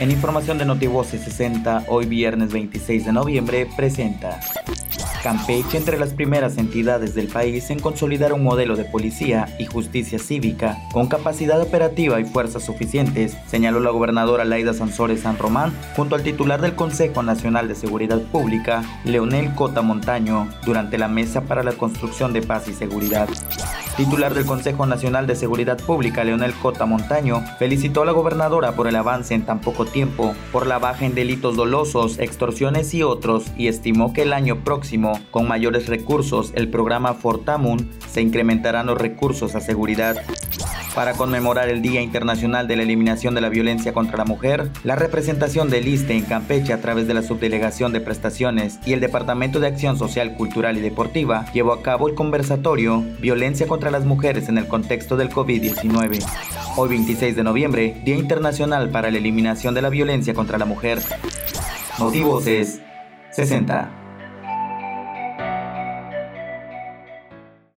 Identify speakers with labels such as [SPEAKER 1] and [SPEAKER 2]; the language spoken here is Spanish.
[SPEAKER 1] En información de Notivoce 60, hoy viernes 26 de noviembre, presenta. Campeche entre las primeras entidades del país en consolidar un modelo de policía y justicia cívica con capacidad operativa y fuerzas suficientes, señaló la gobernadora Laida Sansores San Román junto al titular del Consejo Nacional de Seguridad Pública, Leonel Cota Montaño, durante la Mesa para la Construcción de Paz y Seguridad. Titular del Consejo Nacional de Seguridad Pública, Leonel Cota Montaño, felicitó a la gobernadora por el avance en tan poco tiempo, por la baja en delitos dolosos, extorsiones y otros, y estimó que el año próximo, con mayores recursos, el programa Fortamun se incrementarán los recursos a seguridad. Para conmemorar el Día Internacional de la Eliminación de la Violencia contra la Mujer, la representación del ISTE en Campeche a través de la Subdelegación de Prestaciones y el Departamento de Acción Social, Cultural y Deportiva llevó a cabo el conversatorio Violencia contra las Mujeres en el contexto del COVID-19. Hoy 26 de noviembre, Día Internacional para la Eliminación de la Violencia contra la Mujer. Motivos es 60.